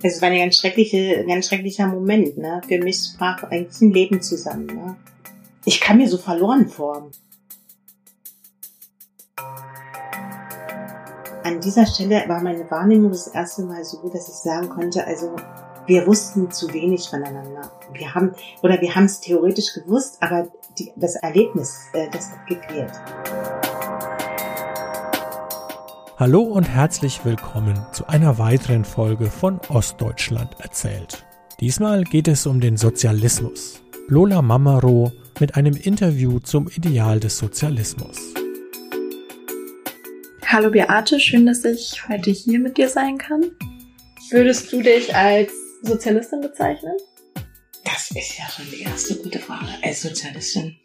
Es war ein ganz schreckliche, ganz schrecklicher Moment, ne? Für mich sprach eigentlich ein Leben zusammen, ne? Ich kam mir so verloren vor. An dieser Stelle war meine Wahrnehmung das erste Mal so, dass ich sagen konnte, also wir wussten zu wenig voneinander. Wir haben, oder wir haben es theoretisch gewusst, aber die, das Erlebnis, äh, das hat gefehlt. Hallo und herzlich willkommen zu einer weiteren Folge von Ostdeutschland erzählt. Diesmal geht es um den Sozialismus. Lola Mamaro mit einem Interview zum Ideal des Sozialismus. Hallo Beate, schön, dass ich heute hier mit dir sein kann. Würdest du dich als Sozialistin bezeichnen? Das ist ja schon die erste gute Frage. Als Sozialistin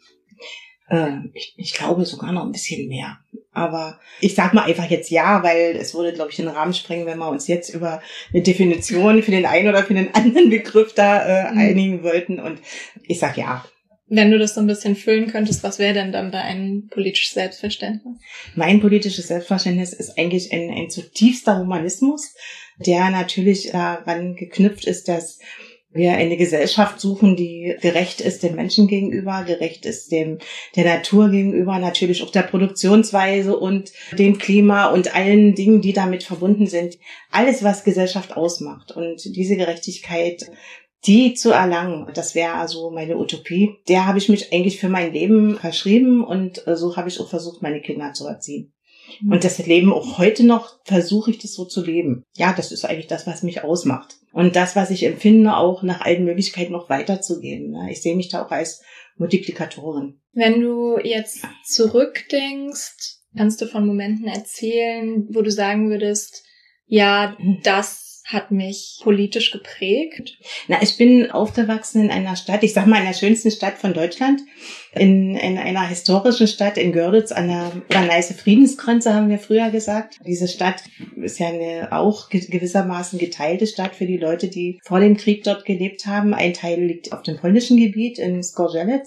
äh, ich, ich glaube sogar noch ein bisschen mehr. Aber ich sag mal einfach jetzt ja, weil es würde, glaube ich, den Rahmen sprengen, wenn wir uns jetzt über eine Definition für den einen oder für den anderen Begriff da äh, mhm. einigen wollten. Und ich sag ja. Wenn du das so ein bisschen füllen könntest, was wäre denn dann dein politisches Selbstverständnis? Mein politisches Selbstverständnis ist eigentlich ein, ein zutiefster Humanismus, der natürlich daran geknüpft ist, dass wir eine Gesellschaft suchen, die gerecht ist dem Menschen gegenüber, gerecht ist dem der Natur gegenüber, natürlich auch der Produktionsweise und dem Klima und allen Dingen, die damit verbunden sind. Alles, was Gesellschaft ausmacht. Und diese Gerechtigkeit, die zu erlangen, das wäre also meine Utopie. Der habe ich mich eigentlich für mein Leben verschrieben und so habe ich auch versucht, meine Kinder zu erziehen. Und das Leben auch heute noch versuche ich das so zu leben. Ja, das ist eigentlich das, was mich ausmacht. Und das, was ich empfinde, auch nach allen Möglichkeiten noch weiterzugeben. Ne? Ich sehe mich da auch als Multiplikatorin. Wenn du jetzt zurückdenkst, kannst du von Momenten erzählen, wo du sagen würdest, ja, das hat mich politisch geprägt? Na, ich bin aufgewachsen in einer Stadt, ich sag mal in der schönsten Stadt von Deutschland, in, in einer historischen Stadt in Görlitz an der Neiße Friedensgrenze, haben wir früher gesagt. Diese Stadt ist ja eine auch gewissermaßen geteilte Stadt für die Leute, die vor dem Krieg dort gelebt haben. Ein Teil liegt auf dem polnischen Gebiet in Skorzelec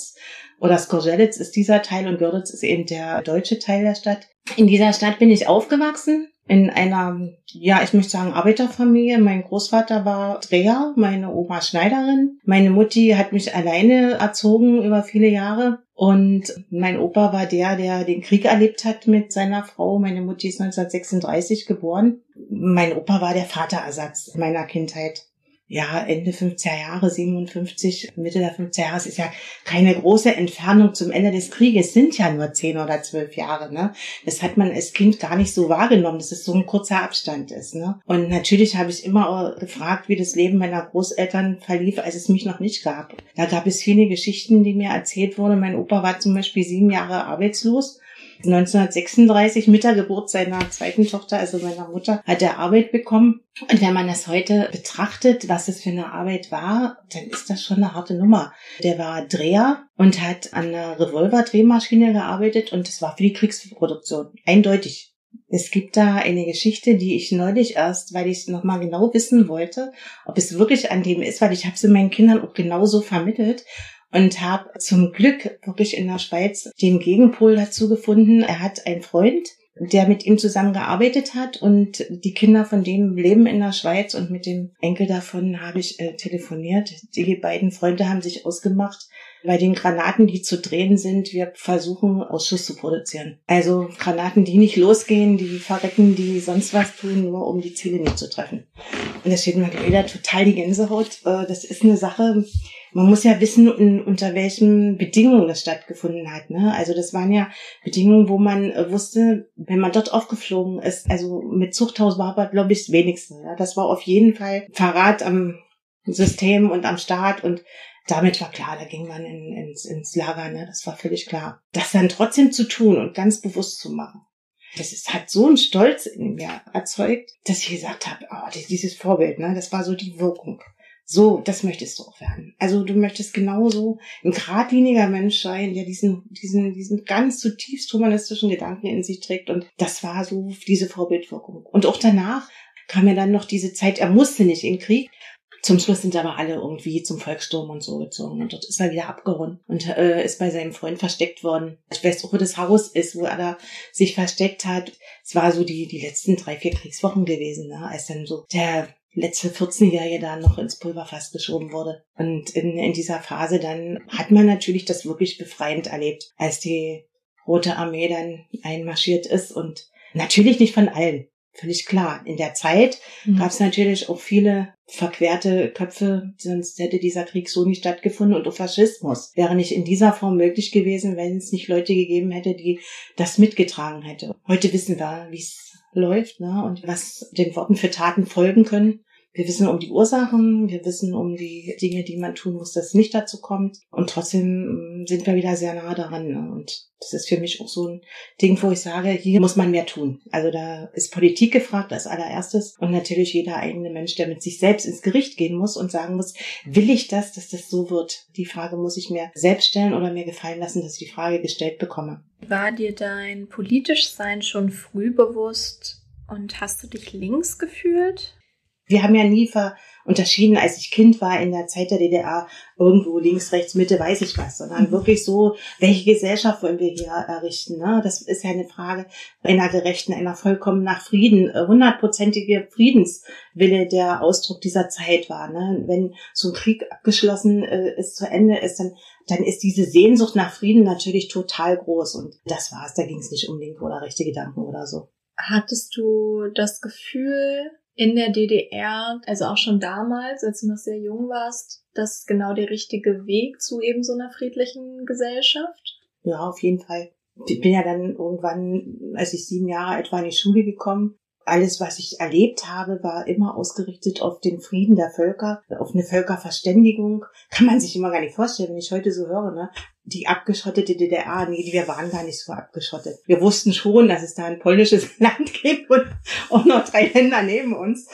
oder Skorzelec ist dieser Teil und Görlitz ist eben der deutsche Teil der Stadt. In dieser Stadt bin ich aufgewachsen in einer, ja, ich möchte sagen, Arbeiterfamilie. Mein Großvater war Dreher, meine Oma Schneiderin. Meine Mutti hat mich alleine erzogen über viele Jahre. Und mein Opa war der, der den Krieg erlebt hat mit seiner Frau. Meine Mutti ist 1936 geboren. Mein Opa war der Vaterersatz meiner Kindheit ja, Ende 50er Jahre, 57, Mitte der 50er Jahre, ist ja keine große Entfernung zum Ende des Krieges, sind ja nur 10 oder 12 Jahre, ne? Das hat man als Kind gar nicht so wahrgenommen, dass es so ein kurzer Abstand ist, ne? Und natürlich habe ich immer gefragt, wie das Leben meiner Großeltern verlief, als es mich noch nicht gab. Da gab es viele Geschichten, die mir erzählt wurden. Mein Opa war zum Beispiel sieben Jahre arbeitslos 1936 mit der Geburt seiner zweiten Tochter, also meiner Mutter, hat er Arbeit bekommen. Und wenn man das heute betrachtet, was das für eine Arbeit war, dann ist das schon eine harte Nummer. Der war Dreher und hat an einer Revolver-Drehmaschine gearbeitet und das war für die Kriegsproduktion. Eindeutig. Es gibt da eine Geschichte, die ich neulich erst, weil ich nochmal genau wissen wollte, ob es wirklich an dem ist, weil ich habe es meinen Kindern auch genauso vermittelt und habe zum Glück wirklich in der Schweiz den Gegenpol dazu gefunden. Er hat einen Freund, der mit ihm zusammen gearbeitet hat und die Kinder von dem leben in der Schweiz und mit dem Enkel davon habe ich äh, telefoniert. Die beiden Freunde haben sich ausgemacht, bei den Granaten, die zu drehen sind, wir versuchen Ausschuss zu produzieren. Also Granaten, die nicht losgehen, die verrecken, die sonst was tun, nur um die Ziele nicht zu treffen. Und das steht mir wieder total die Gänsehaut. Äh, das ist eine Sache, man muss ja wissen, unter welchen Bedingungen das stattgefunden hat. Ne? Also das waren ja Bedingungen, wo man äh, wusste, wenn man dort aufgeflogen ist, also mit Zuchthaus war aber, glaube ich, das wenigste. Ja? Das war auf jeden Fall Verrat am System und am Staat und damit war klar, da ging man in, ins, ins Lager, ne? das war völlig klar. Das dann trotzdem zu tun und ganz bewusst zu machen, das ist, hat so einen Stolz in mir erzeugt, dass ich gesagt habe, oh, dieses Vorbild, ne, das war so die Wirkung. So, das möchtest du auch werden. Also du möchtest genauso ein geradliniger Mensch sein, der diesen, diesen, diesen ganz zutiefst humanistischen Gedanken in sich trägt. Und das war so diese Vorbildwirkung. Und auch danach kam ja dann noch diese Zeit, er musste nicht in den Krieg. Zum Schluss sind aber alle irgendwie zum Volkssturm und so gezogen. Und dort ist er wieder abgehauen und äh, ist bei seinem Freund versteckt worden. Ich weiß auch, wo das Haus ist, wo er sich versteckt hat. Es war so die, die letzten drei, vier Kriegswochen gewesen, ne? als dann so der letzte 14-Jährige da noch ins Pulverfass geschoben wurde. Und in, in dieser Phase dann hat man natürlich das wirklich befreiend erlebt, als die Rote Armee dann einmarschiert ist und natürlich nicht von allen. Völlig klar. In der Zeit mhm. gab es natürlich auch viele verquerte Köpfe, sonst hätte dieser Krieg so nicht stattgefunden und auch Faschismus wäre nicht in dieser Form möglich gewesen, wenn es nicht Leute gegeben hätte, die das mitgetragen hätte. Heute wissen wir, wie es läuft ne, und was den Worten für Taten folgen können. Wir wissen um die Ursachen, wir wissen um die Dinge, die man tun muss, dass es nicht dazu kommt. Und trotzdem mm, sind wir wieder sehr nah daran. Ne? Und das ist für mich auch so ein Ding, wo ich sage, hier muss man mehr tun. Also da ist Politik gefragt als allererstes und natürlich jeder eigene Mensch, der mit sich selbst ins Gericht gehen muss und sagen muss, will ich das, dass das so wird? Die Frage muss ich mir selbst stellen oder mir gefallen lassen, dass ich die Frage gestellt bekomme. War dir dein politisch Sein schon früh bewusst und hast du dich links gefühlt? Wir haben ja nie unterschieden, als ich Kind war in der Zeit der DDR, irgendwo links, rechts, Mitte, weiß ich was, sondern mhm. wirklich so, welche Gesellschaft wollen wir hier errichten? Ne? Das ist ja eine Frage einer gerechten, einer vollkommen nach Frieden, äh, hundertprozentige Friedenswille der Ausdruck dieser Zeit war. Ne? Wenn so ein Krieg abgeschlossen äh, ist, zu Ende ist, dann dann ist diese Sehnsucht nach Frieden natürlich total groß. Und das war's. Da ging es nicht um linke oder rechte Gedanken oder so. Hattest du das Gefühl, in der DDR, also auch schon damals, als du noch sehr jung warst, das genau der richtige Weg zu eben so einer friedlichen Gesellschaft? Ja, auf jeden Fall. Ich bin ja dann irgendwann, als ich sieben Jahre etwa in die Schule gekommen, alles, was ich erlebt habe, war immer ausgerichtet auf den Frieden der Völker, auf eine Völkerverständigung. Kann man sich immer gar nicht vorstellen, wenn ich heute so höre, ne? Die abgeschottete DDR, nee, wir waren gar nicht so abgeschottet. Wir wussten schon, dass es da ein polnisches Land gibt und auch noch drei Länder neben uns.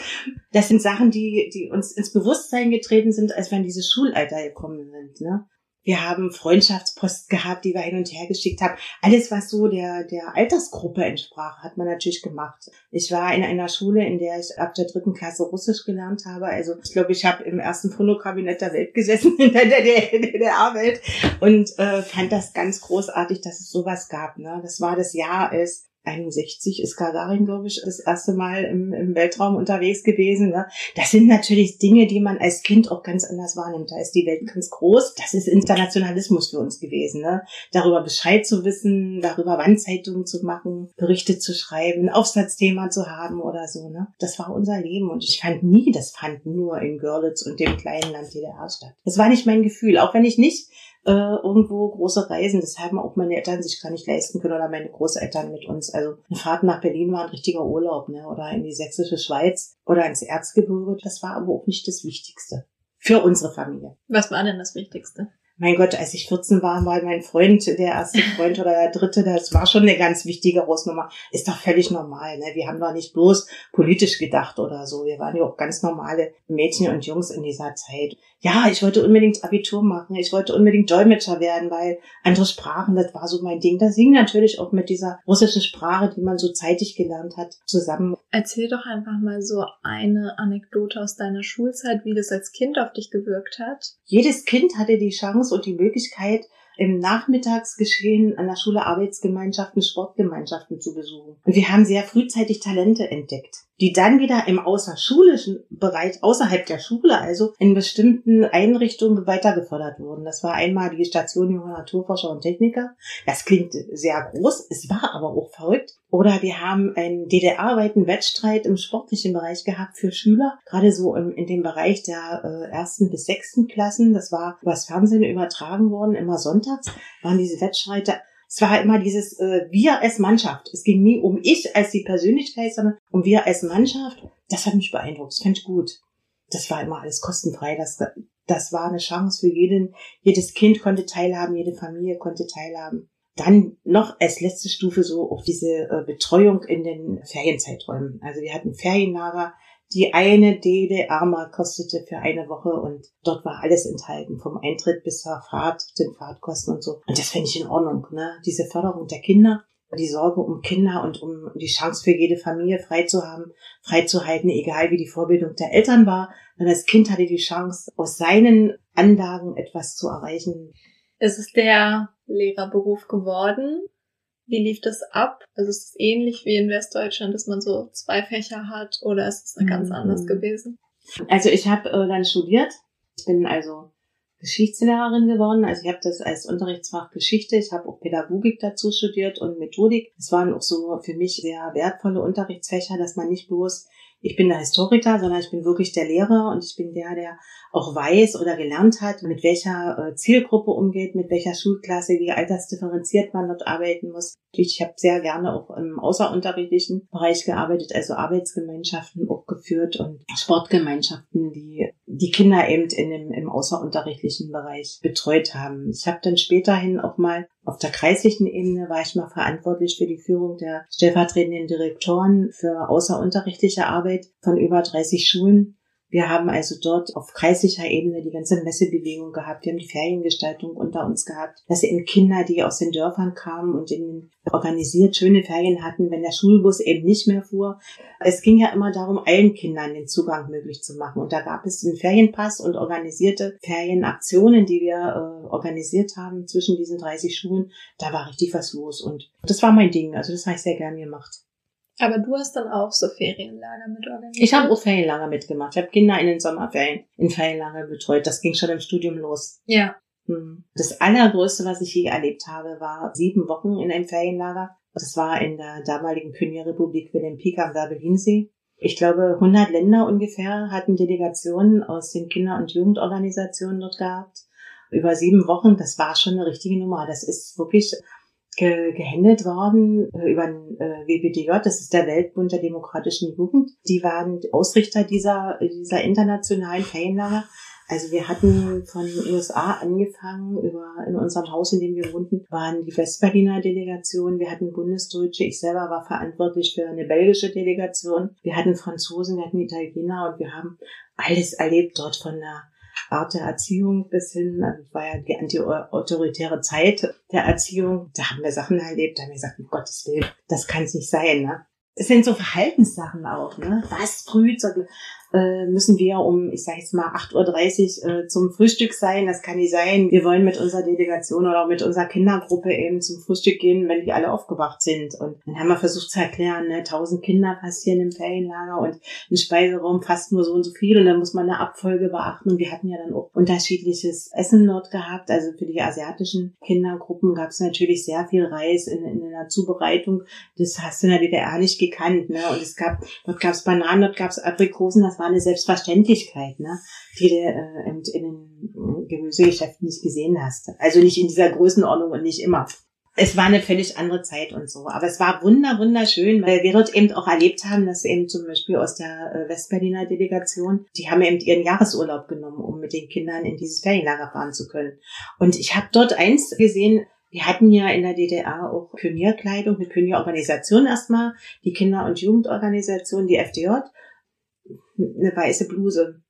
Das sind Sachen, die, die uns ins Bewusstsein getreten sind, als wir in dieses Schulalter gekommen sind, ne? Wir haben Freundschaftspost gehabt, die wir hin und her geschickt haben. Alles, was so der, der Altersgruppe entsprach, hat man natürlich gemacht. Ich war in einer Schule, in der ich ab der dritten Klasse Russisch gelernt habe. Also ich glaube, ich habe im ersten Phonokabinett der Welt gesessen, in der DDR-Welt und äh, fand das ganz großartig, dass es sowas gab. Ne? Das war das Jahr, als 61 ist Gagarin, glaube ich, das erste Mal im, im Weltraum unterwegs gewesen. Ne? Das sind natürlich Dinge, die man als Kind auch ganz anders wahrnimmt. Da ist die Welt ganz groß. Das ist Internationalismus für uns gewesen. Ne? Darüber Bescheid zu wissen, darüber Wandzeitungen zu machen, Berichte zu schreiben, Aufsatzthema zu haben oder so. Ne? Das war unser Leben. Und ich fand nie, das fand nur in Görlitz und dem kleinen Land DDR statt. Das war nicht mein Gefühl. Auch wenn ich nicht äh, irgendwo große Reisen. Das haben auch meine Eltern sich gar nicht leisten können oder meine Großeltern mit uns. Also eine Fahrt nach Berlin war ein richtiger Urlaub, ne? Oder in die sächsische Schweiz oder ins Erzgebirge. Das war aber auch nicht das Wichtigste für unsere Familie. Was war denn das Wichtigste? Mein Gott, als ich 14 war, war mein Freund, der erste Freund oder der dritte, das war schon eine ganz wichtige Hausnummer. Ist doch völlig normal. Ne? Wir haben doch nicht bloß politisch gedacht oder so. Wir waren ja auch ganz normale Mädchen und Jungs in dieser Zeit. Ja, ich wollte unbedingt Abitur machen. Ich wollte unbedingt Dolmetscher werden, weil andere Sprachen, das war so mein Ding. Das hing natürlich auch mit dieser russischen Sprache, die man so zeitig gelernt hat, zusammen. Erzähl doch einfach mal so eine Anekdote aus deiner Schulzeit, wie das als Kind auf dich gewirkt hat. Jedes Kind hatte die Chance, und die Möglichkeit, im Nachmittagsgeschehen an der Schule Arbeitsgemeinschaften, Sportgemeinschaften zu besuchen. Und wir haben sehr frühzeitig Talente entdeckt die dann wieder im außerschulischen Bereich, außerhalb der Schule, also in bestimmten Einrichtungen weiter gefördert wurden. Das war einmal die Station junger Naturforscher und Techniker. Das klingt sehr groß, es war aber auch verrückt. Oder wir haben einen DDR-weiten Wettstreit im sportlichen Bereich gehabt für Schüler, gerade so im, in dem Bereich der äh, ersten bis sechsten Klassen. Das war übers Fernsehen übertragen worden, immer sonntags waren diese Wettstreite es war immer dieses äh, Wir als Mannschaft. Es ging nie um ich als die Persönlichkeit, sondern um wir als Mannschaft. Das hat mich beeindruckt. Das fand ich gut. Das war immer alles kostenfrei. Das, das war eine Chance für jeden. Jedes Kind konnte teilhaben, jede Familie konnte teilhaben. Dann noch als letzte Stufe so auch diese äh, Betreuung in den Ferienzeiträumen. Also wir hatten Ferienlager, die eine DDR-Mark kostete für eine Woche und dort war alles enthalten, vom Eintritt bis zur Fahrt, den Fahrtkosten und so. Und das finde ich in Ordnung, ne? Diese Förderung der Kinder, die Sorge um Kinder und um die Chance für jede Familie frei zu haben, frei zu halten, egal wie die Vorbildung der Eltern war. Denn das Kind hatte die Chance, aus seinen Anlagen etwas zu erreichen. Es ist der Lehrerberuf geworden. Wie lief das ab? Also ist es ähnlich wie in Westdeutschland, dass man so zwei Fächer hat oder ist es ganz mhm. anders gewesen? Also ich habe äh, dann studiert. Ich bin also Geschichtslehrerin geworden. Also ich habe das als Unterrichtsfach Geschichte. Ich habe auch Pädagogik dazu studiert und Methodik. Es waren auch so für mich sehr wertvolle Unterrichtsfächer, dass man nicht bloß ich bin der Historiker, sondern ich bin wirklich der Lehrer und ich bin der, der auch weiß oder gelernt hat, mit welcher äh, Zielgruppe umgeht, mit welcher Schulklasse, wie altersdifferenziert man dort arbeiten muss. Ich habe sehr gerne auch im außerunterrichtlichen Bereich gearbeitet, also Arbeitsgemeinschaften auch geführt und Sportgemeinschaften, die die Kinder eben in dem, im außerunterrichtlichen Bereich betreut haben. Ich habe dann späterhin auch mal auf der kreislichen Ebene war ich mal verantwortlich für die Führung der stellvertretenden Direktoren für außerunterrichtliche Arbeit von über 30 Schulen wir haben also dort auf kreislicher Ebene die ganze Messebewegung gehabt. Wir haben die Feriengestaltung unter uns gehabt. Dass eben Kinder, die aus den Dörfern kamen und in organisiert schöne Ferien hatten, wenn der Schulbus eben nicht mehr fuhr. Es ging ja immer darum, allen Kindern den Zugang möglich zu machen. Und da gab es einen Ferienpass und organisierte Ferienaktionen, die wir äh, organisiert haben zwischen diesen 30 Schulen. Da war richtig was los. Und das war mein Ding. Also das habe ich sehr gern gemacht. Aber du hast dann auch so Ferienlager mit organisiert? Ich habe auch Ferienlager mitgemacht. Ich habe Kinder in den Sommerferien in Ferienlager betreut. Das ging schon im Studium los. Ja. Hm. Das allergrößte, was ich je erlebt habe, war sieben Wochen in einem Ferienlager. Das war in der damaligen Pionierrepublik Wilhelmika am Werbelinsee. Ich glaube, 100 Länder ungefähr hatten Delegationen aus den Kinder- und Jugendorganisationen dort gehabt. Über sieben Wochen, das war schon eine richtige Nummer. Das ist wirklich ge gehändelt worden äh, über den äh, WBDJ, das ist der Weltbund der demokratischen Jugend. Die waren Ausrichter dieser, dieser internationalen Ferienlager. Also wir hatten von USA angefangen, über in unserem Haus, in dem wir wohnten, waren die Westberliner Delegation, wir hatten Bundesdeutsche, ich selber war verantwortlich für eine belgische Delegation, wir hatten Franzosen, wir hatten Italiener und wir haben alles erlebt dort von der Art der Erziehung bis hin, also war ja die anti-autoritäre Zeit der Erziehung, da haben wir Sachen erlebt, da haben wir gesagt, um Gottes Willen, das kann es nicht sein. Ne? Es sind so Verhaltenssachen auch, ne? Was früh zur äh, müssen wir um, ich sage jetzt mal, 8.30 Uhr äh, zum Frühstück sein. Das kann nicht sein. Wir wollen mit unserer Delegation oder mit unserer Kindergruppe eben zum Frühstück gehen, wenn die alle aufgewacht sind. Und dann haben wir versucht zu erklären, ne, 1000 Kinder passieren im Ferienlager und ein Speiseraum fast nur so und so viel und dann muss man eine Abfolge beachten. Und wir hatten ja dann auch unterschiedliches Essen dort gehabt. Also für die asiatischen Kindergruppen gab es natürlich sehr viel Reis in, in der Zubereitung. Das hast du in der DDR nicht gekannt. Ne? Und es gab, dort gab es Bananen, dort gab es Aprikosen, das war eine Selbstverständlichkeit, ne? die du äh, in den Gemüsegeschäften nicht gesehen hast. Also nicht in dieser Größenordnung und nicht immer. Es war eine völlig andere Zeit und so. Aber es war wunder, wunderschön, weil wir dort eben auch erlebt haben, dass eben zum Beispiel aus der äh, Westberliner Delegation, die haben eben ihren Jahresurlaub genommen, um mit den Kindern in dieses Ferienlager fahren zu können. Und ich habe dort eins gesehen, wir hatten ja in der DDR auch Pionierkleidung, eine Pionierorganisation erstmal, die Kinder- und Jugendorganisation, die FDJ eine weiße Bluse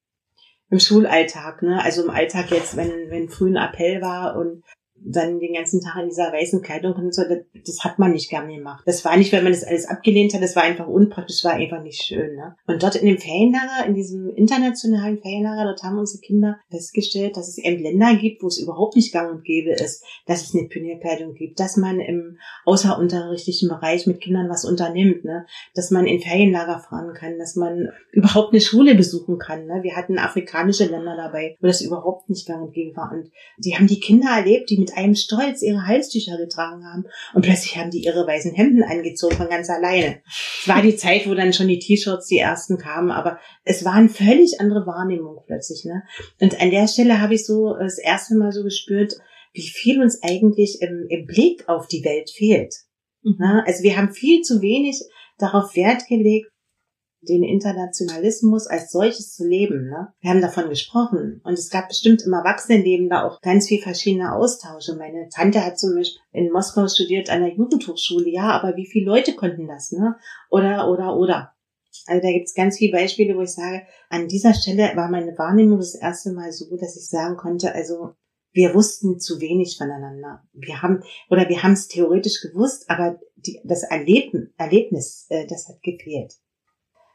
im Schulalltag, ne? Also im Alltag jetzt, wenn, wenn früh ein Appell war und dann den ganzen Tag in dieser weißen Kleidung und so, das, das hat man nicht gerne gemacht. Das war nicht, weil man das alles abgelehnt hat, das war einfach unpraktisch, war einfach nicht schön. Ne? Und dort in dem Ferienlager, in diesem internationalen Ferienlager, dort haben unsere Kinder festgestellt, dass es eben Länder gibt, wo es überhaupt nicht gang und gäbe ist, dass es eine Pionierkleidung gibt, dass man im außerunterrichtlichen Bereich mit Kindern was unternimmt, ne? dass man in Ferienlager fahren kann, dass man überhaupt eine Schule besuchen kann. Ne? Wir hatten afrikanische Länder dabei, wo das überhaupt nicht gang und gäbe war. Und die haben die Kinder erlebt, die mit einem Stolz ihre Halstücher getragen haben. Und plötzlich haben die ihre weißen Hemden angezogen von ganz alleine. Es war die Zeit, wo dann schon die T-Shirts die ersten kamen, aber es war eine völlig andere Wahrnehmung plötzlich. Ne? Und an der Stelle habe ich so das erste Mal so gespürt, wie viel uns eigentlich im, im Blick auf die Welt fehlt. Mhm. Also wir haben viel zu wenig darauf Wert gelegt, den Internationalismus als solches zu leben. Ne? Wir haben davon gesprochen und es gab bestimmt im Erwachsenenleben da auch ganz viel verschiedene Austausche. Meine Tante hat zum Beispiel in Moskau studiert an der Jugendhochschule, ja, aber wie viele Leute konnten das? Ne? Oder, oder, oder. Also da gibt es ganz viele Beispiele, wo ich sage, an dieser Stelle war meine Wahrnehmung das erste Mal so, dass ich sagen konnte, also wir wussten zu wenig voneinander. Wir haben, oder wir haben es theoretisch gewusst, aber die, das Erleben, Erlebnis, äh, das hat gefehlt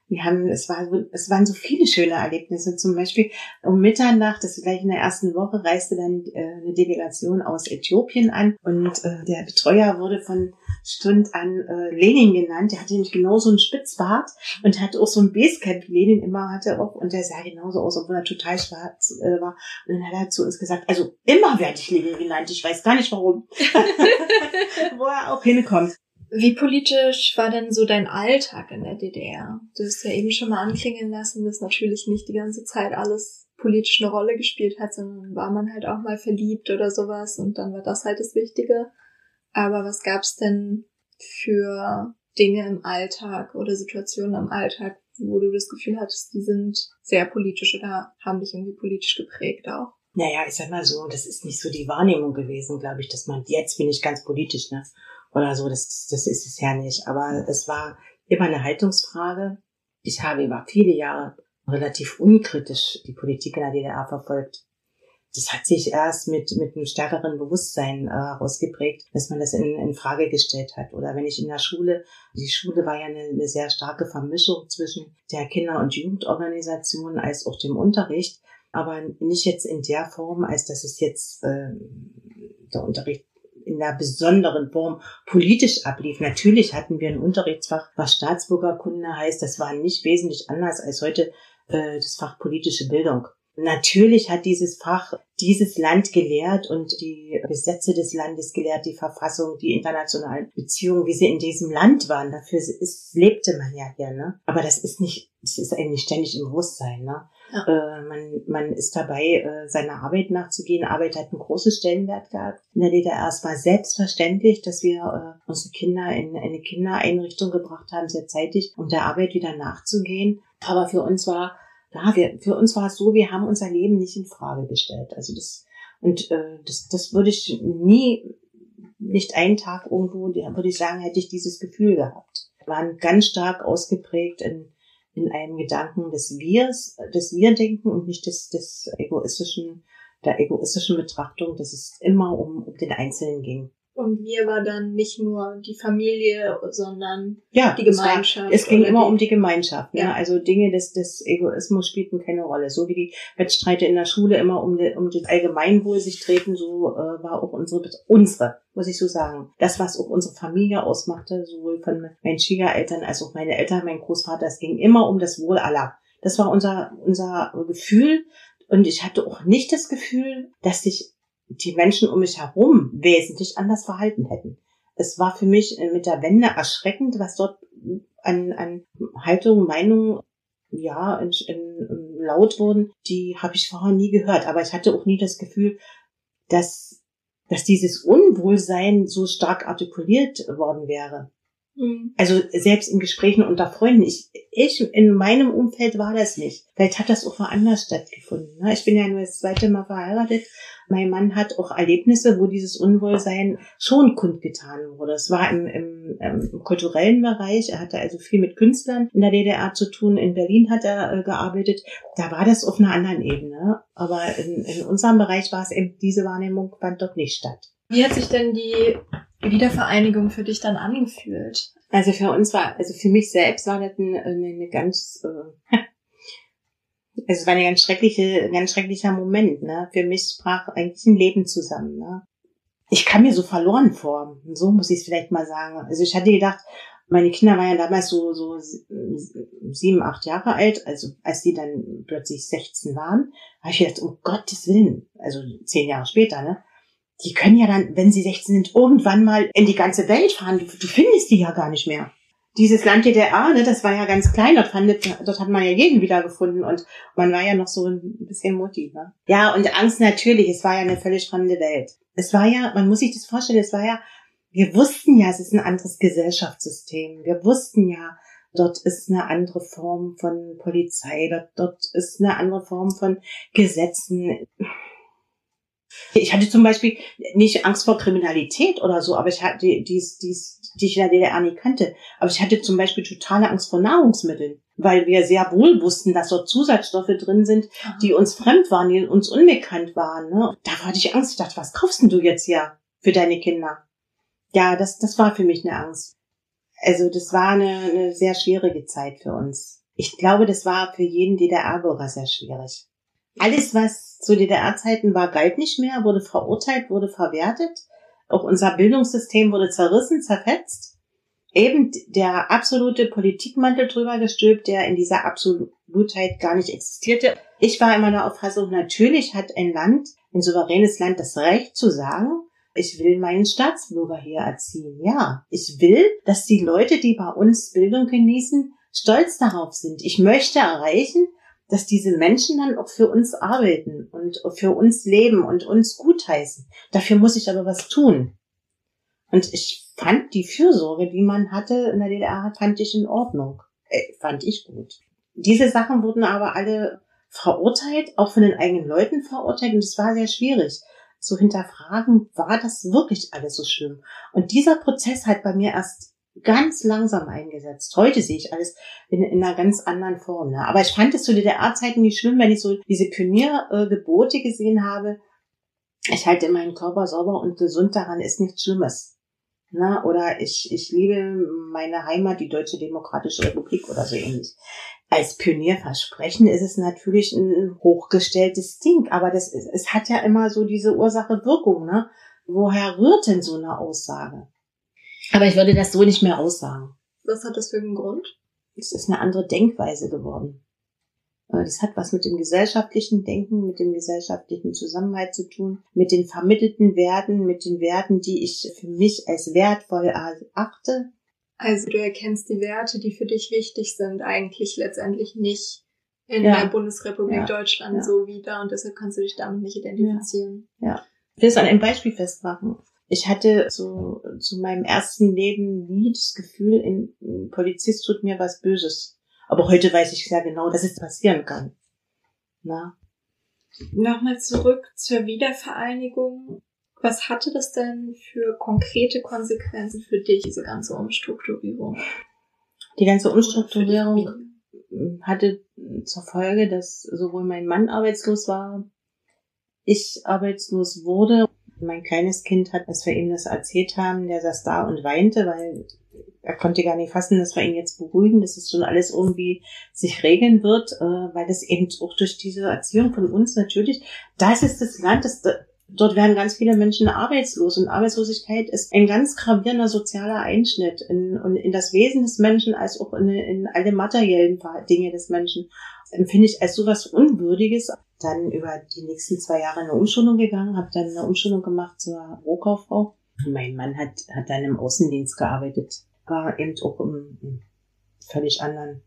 wir haben, es war, es waren so viele schöne Erlebnisse. Zum Beispiel um Mitternacht, das ist gleich in der ersten Woche, reiste dann äh, eine Delegation aus Äthiopien an und äh, der Betreuer wurde von Stund an äh, Lenin genannt. Der hatte nämlich genauso einen Spitzbart und hatte auch so ein Basecamp. Lenin immer hatte auch und der sah genauso aus, obwohl er total schwarz äh, war. Und dann hat er zu uns gesagt, also immer werde ich Lenin genannt. Ich weiß gar nicht warum. Wo er auch hinkommt. Wie politisch war denn so dein Alltag in der DDR? Du hast ja eben schon mal anklingen lassen, dass natürlich nicht die ganze Zeit alles politisch eine Rolle gespielt hat, sondern war man halt auch mal verliebt oder sowas und dann war das halt das Wichtige. Aber was gab's denn für Dinge im Alltag oder Situationen im Alltag, wo du das Gefühl hattest, die sind sehr politisch oder haben dich irgendwie politisch geprägt auch? Naja, ich sag mal so, das ist nicht so die Wahrnehmung gewesen, glaube ich, dass man, jetzt bin ich ganz politisch, ne? Oder so, das, das ist es ja nicht. Aber es war immer eine Haltungsfrage. Ich habe über viele Jahre relativ unkritisch die Politik in der DDR verfolgt. Das hat sich erst mit, mit einem stärkeren Bewusstsein äh, ausgeprägt, dass man das in, in Frage gestellt hat. Oder wenn ich in der Schule, die Schule war ja eine, eine sehr starke Vermischung zwischen der Kinder- und Jugendorganisation als auch dem Unterricht, aber nicht jetzt in der Form, als dass es jetzt äh, der Unterricht in einer besonderen Form politisch ablief. Natürlich hatten wir ein Unterrichtsfach, was Staatsbürgerkunde heißt. Das war nicht wesentlich anders als heute äh, das Fach politische Bildung. Natürlich hat dieses Fach dieses Land gelehrt und die Gesetze des Landes gelehrt, die Verfassung, die internationalen Beziehungen, wie sie in diesem Land waren. Dafür ist, lebte man ja hier, ne? Aber das ist nicht, das ist eigentlich ständig im Bewusstsein, ne? Ja. Äh, man, man ist dabei, äh, seiner Arbeit nachzugehen. Arbeit hat einen großen Stellenwert gehabt. In der DDR es war selbstverständlich, dass wir äh, unsere Kinder in, in eine Kindereinrichtung gebracht haben, sehr zeitig, um der Arbeit wieder nachzugehen. Aber für uns war, ja, wir, für uns war es so, wir haben unser Leben nicht in Frage gestellt. Also das, und äh, das, das würde ich nie, nicht einen Tag irgendwo, würde ich sagen, hätte ich dieses Gefühl gehabt. Wir waren ganz stark ausgeprägt in in einem Gedanken des Wirs, des Wir-Denken und nicht des, des egoistischen, der egoistischen Betrachtung, dass es immer um, um den Einzelnen ging. Und wir war dann nicht nur die Familie, sondern ja, die Gemeinschaft. Es, war, es ging immer die, um die Gemeinschaft. Ne? Ja. Also Dinge des, des Egoismus spielten keine Rolle. So wie die Wettstreite in der Schule immer um, die, um das Allgemeinwohl sich treten, so äh, war auch unsere, unsere, muss ich so sagen. Das, was auch unsere Familie ausmachte, sowohl von meinen Schwiegereltern als auch meine Eltern, mein Großvater, es ging immer um das Wohl aller. Das war unser, unser Gefühl. Und ich hatte auch nicht das Gefühl, dass sich die Menschen um mich herum wesentlich anders verhalten hätten. Es war für mich mit der Wende erschreckend, was dort an, an Haltung, Meinung, ja, in, in, laut wurden, die habe ich vorher nie gehört. Aber ich hatte auch nie das Gefühl, dass, dass dieses Unwohlsein so stark artikuliert worden wäre. Mhm. Also selbst in Gesprächen unter Freunden, ich, ich in meinem Umfeld war das nicht. Vielleicht hat das auch woanders stattgefunden. Ne? Ich bin ja nur das zweite Mal verheiratet mein Mann hat auch Erlebnisse, wo dieses Unwohlsein schon kundgetan wurde. Es war im, im, im kulturellen Bereich. Er hatte also viel mit Künstlern in der DDR zu tun. In Berlin hat er äh, gearbeitet. Da war das auf einer anderen Ebene. Aber in, in unserem Bereich war es eben, diese Wahrnehmung fand dort nicht statt. Wie hat sich denn die Wiedervereinigung für dich dann angefühlt? Also für uns war, also für mich selbst war das eine, eine ganz, äh, es war ein ganz schreckliche, ganz schrecklicher Moment, ne? Für mich brach eigentlich ein Leben zusammen, ne? Ich kam mir so verloren vor. So muss ich es vielleicht mal sagen. Also ich hatte gedacht, meine Kinder waren ja damals so, so sieben, acht Jahre alt, also als die dann plötzlich 16 waren, habe ich gedacht, um Gottes Willen, also zehn Jahre später, ne? Die können ja dann, wenn sie 16 sind, irgendwann mal in die ganze Welt fahren. Du, du findest die ja gar nicht mehr dieses Land DDR, ne, das war ja ganz klein, dort, fand, dort hat man ja jeden wiedergefunden und man war ja noch so ein bisschen Mutti. Ne? Ja, und Angst natürlich, es war ja eine völlig fremde Welt. Es war ja, man muss sich das vorstellen, es war ja, wir wussten ja, es ist ein anderes Gesellschaftssystem. Wir wussten ja, dort ist eine andere Form von Polizei, dort, dort ist eine andere Form von Gesetzen. Ich hatte zum Beispiel nicht Angst vor Kriminalität oder so, aber ich hatte dies, dies, die ich in der DDR nie kannte. Aber ich hatte zum Beispiel totale Angst vor Nahrungsmitteln, weil wir sehr wohl wussten, dass dort Zusatzstoffe drin sind, die uns fremd waren, die uns unbekannt waren. Ne? Da hatte ich Angst. Ich dachte, was kaufst denn du jetzt hier für deine Kinder? Ja, das, das war für mich eine Angst. Also das war eine, eine sehr schwierige Zeit für uns. Ich glaube, das war für jeden DDR-Bürger sehr schwierig. Alles, was zu DDR-Zeiten war, galt nicht mehr, wurde verurteilt, wurde verwertet. Auch unser Bildungssystem wurde zerrissen, zerfetzt. Eben der absolute Politikmantel drüber gestülpt, der in dieser Absolutheit gar nicht existierte. Ich war immer der Auffassung, natürlich hat ein Land, ein souveränes Land das Recht zu sagen, ich will meinen Staatsbürger hier erziehen. Ja, ich will, dass die Leute, die bei uns Bildung genießen, stolz darauf sind. Ich möchte erreichen, dass diese Menschen dann auch für uns arbeiten und für uns leben und uns gutheißen. Dafür muss ich aber was tun. Und ich fand die Fürsorge, die man hatte in der DDR, fand ich in Ordnung. Äh, fand ich gut. Diese Sachen wurden aber alle verurteilt, auch von den eigenen Leuten verurteilt und es war sehr schwierig zu hinterfragen, war das wirklich alles so schlimm? Und dieser Prozess hat bei mir erst ganz langsam eingesetzt. Heute sehe ich alles in, in einer ganz anderen Form. Ne? Aber ich fand es zu DDR-Zeiten nicht schlimm, wenn ich so diese Pioniergebote gesehen habe. Ich halte meinen Körper sauber und gesund daran ist nichts Schlimmes. Na, oder ich, ich liebe meine Heimat, die Deutsche Demokratische Republik oder so ähnlich. Als Pionierversprechen ist es natürlich ein hochgestelltes Ding, aber das ist, es hat ja immer so diese Ursache-Wirkung, ne? Woher rührt denn so eine Aussage? Aber ich würde das so nicht mehr aussagen. Was hat das für einen Grund? Es ist eine andere Denkweise geworden. Das hat was mit dem gesellschaftlichen Denken, mit dem gesellschaftlichen Zusammenhalt zu tun, mit den vermittelten Werten, mit den Werten, die ich für mich als wertvoll erachte. Also du erkennst die Werte, die für dich wichtig sind, eigentlich letztendlich nicht in ja. der Bundesrepublik ja. Deutschland ja. so wieder und deshalb kannst du dich damit nicht identifizieren. Ja. Ich will es an einem Beispiel festmachen. Ich hatte so zu meinem ersten Leben nie das Gefühl, ein Polizist tut mir was Böses. Aber heute weiß ich sehr genau, dass es passieren kann. Na? Nochmal zurück zur Wiedervereinigung. Was hatte das denn für konkrete Konsequenzen für dich, diese ganze Umstrukturierung? Die ganze Umstrukturierung hatte zur Folge, dass sowohl mein Mann arbeitslos war, ich arbeitslos wurde mein kleines Kind hat, als wir ihm das erzählt haben, der saß da und weinte, weil er konnte gar nicht fassen, dass wir ihn jetzt beruhigen, dass es schon alles irgendwie sich regeln wird, äh, weil das eben auch durch diese Erziehung von uns natürlich, das ist das Land, das, dort werden ganz viele Menschen arbeitslos und Arbeitslosigkeit ist ein ganz gravierender sozialer Einschnitt in, in, das Wesen des Menschen als auch in, in alle materiellen Dinge des Menschen empfinde ich als sowas Unwürdiges. Dann über die nächsten zwei Jahre eine Umschulung gegangen, habe dann eine Umschulung gemacht zur Rohkauffrau. Mein Mann hat, hat dann im Außendienst gearbeitet, war eben auch im, im völlig anderen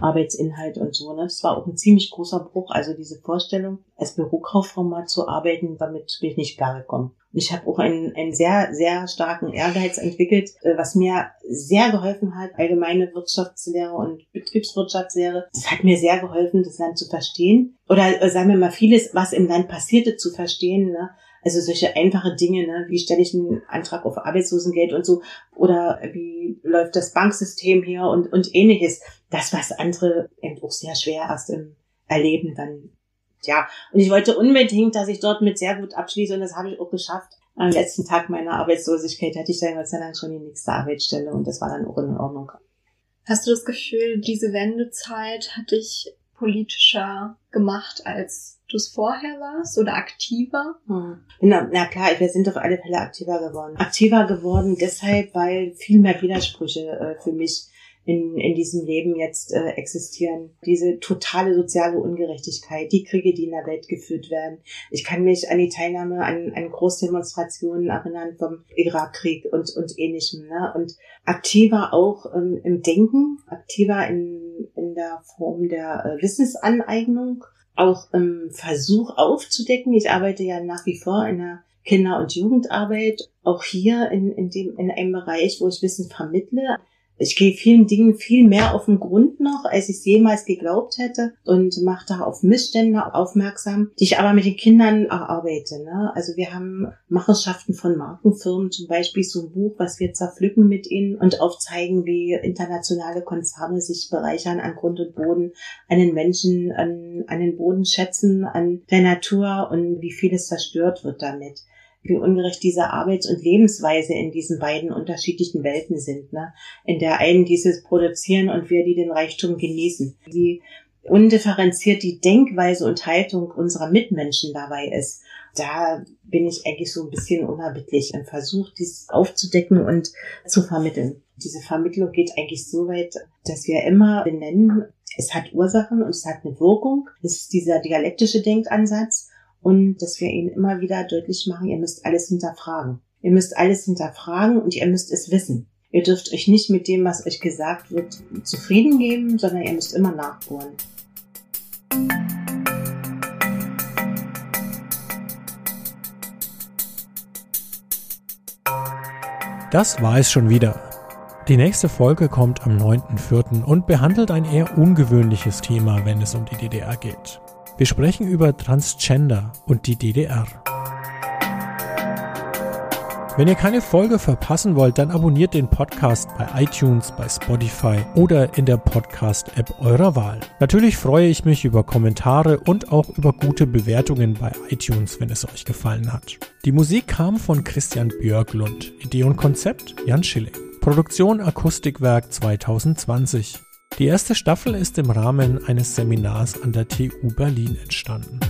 Arbeitsinhalt und so. Ne? Das war auch ein ziemlich großer Bruch. Also diese Vorstellung, als Bürokauffrau mal zu arbeiten, damit bin ich nicht gar gekommen. Und ich habe auch einen, einen sehr, sehr starken Ehrgeiz entwickelt, äh, was mir sehr geholfen hat, allgemeine Wirtschaftslehre und Betriebswirtschaftslehre. Das hat mir sehr geholfen, das Land zu verstehen. Oder äh, sagen wir mal, vieles, was im Land passierte, zu verstehen. Ne? Also solche einfache Dinge, ne? wie stelle ich einen Antrag auf Arbeitslosengeld und so, oder wie läuft das Banksystem hier und, und ähnliches. Das, was andere eben auch sehr schwer erst im Erleben dann ja, und ich wollte unbedingt, dass ich dort mit sehr gut abschließe und das habe ich auch geschafft. Am letzten Tag meiner Arbeitslosigkeit hatte ich dann Gott sei Dank schon die nächste Arbeitsstelle und das war dann auch in Ordnung. Hast du das Gefühl, diese Wendezeit hat dich politischer gemacht, als du es vorher warst oder aktiver? Hm. Na, na klar, wir sind auf alle Fälle aktiver geworden. Aktiver geworden deshalb, weil viel mehr Widersprüche äh, für mich in, in diesem Leben jetzt äh, existieren. Diese totale soziale Ungerechtigkeit, die Kriege, die in der Welt geführt werden. Ich kann mich an die Teilnahme an, an Großdemonstrationen erinnern vom Irakkrieg und, und ähnlichem. Ne? Und aktiver auch ähm, im Denken, aktiver in, in der Form der äh, Wissensaneignung, auch im Versuch aufzudecken. Ich arbeite ja nach wie vor in der Kinder- und Jugendarbeit, auch hier in, in, dem, in einem Bereich, wo ich Wissen vermittle ich gehe vielen Dingen viel mehr auf den Grund noch, als ich es jemals geglaubt hätte und mache da auf Missstände aufmerksam, die ich aber mit den Kindern erarbeite. Ne? Also wir haben Machenschaften von Markenfirmen, zum Beispiel so ein Buch, was wir zerpflücken mit ihnen und aufzeigen, wie internationale Konzerne sich bereichern an Grund und Boden, an den Menschen, an, an den Boden schätzen, an der Natur und wie vieles zerstört wird damit wie ungerecht diese Arbeits- und Lebensweise in diesen beiden unterschiedlichen Welten sind. Ne? In der einen dieses Produzieren und wir, die den Reichtum genießen. Wie undifferenziert die Denkweise und Haltung unserer Mitmenschen dabei ist. da bin ich eigentlich so ein bisschen unerbittlich im Versuch, dies aufzudecken und zu vermitteln. Diese Vermittlung geht eigentlich so weit, dass wir immer benennen, es hat Ursachen und es hat eine Wirkung. Das ist dieser dialektische Denkansatz und dass wir ihnen immer wieder deutlich machen, ihr müsst alles hinterfragen. Ihr müsst alles hinterfragen und ihr müsst es wissen. Ihr dürft euch nicht mit dem, was euch gesagt wird, zufrieden geben, sondern ihr müsst immer nachbohren. Das war es schon wieder. Die nächste Folge kommt am 9.4. und behandelt ein eher ungewöhnliches Thema, wenn es um die DDR geht. Wir sprechen über Transgender und die DDR. Wenn ihr keine Folge verpassen wollt, dann abonniert den Podcast bei iTunes, bei Spotify oder in der Podcast-App eurer Wahl. Natürlich freue ich mich über Kommentare und auch über gute Bewertungen bei iTunes, wenn es euch gefallen hat. Die Musik kam von Christian Björklund, Idee und Konzept Jan Schilling. Produktion Akustikwerk 2020. Die erste Staffel ist im Rahmen eines Seminars an der TU Berlin entstanden.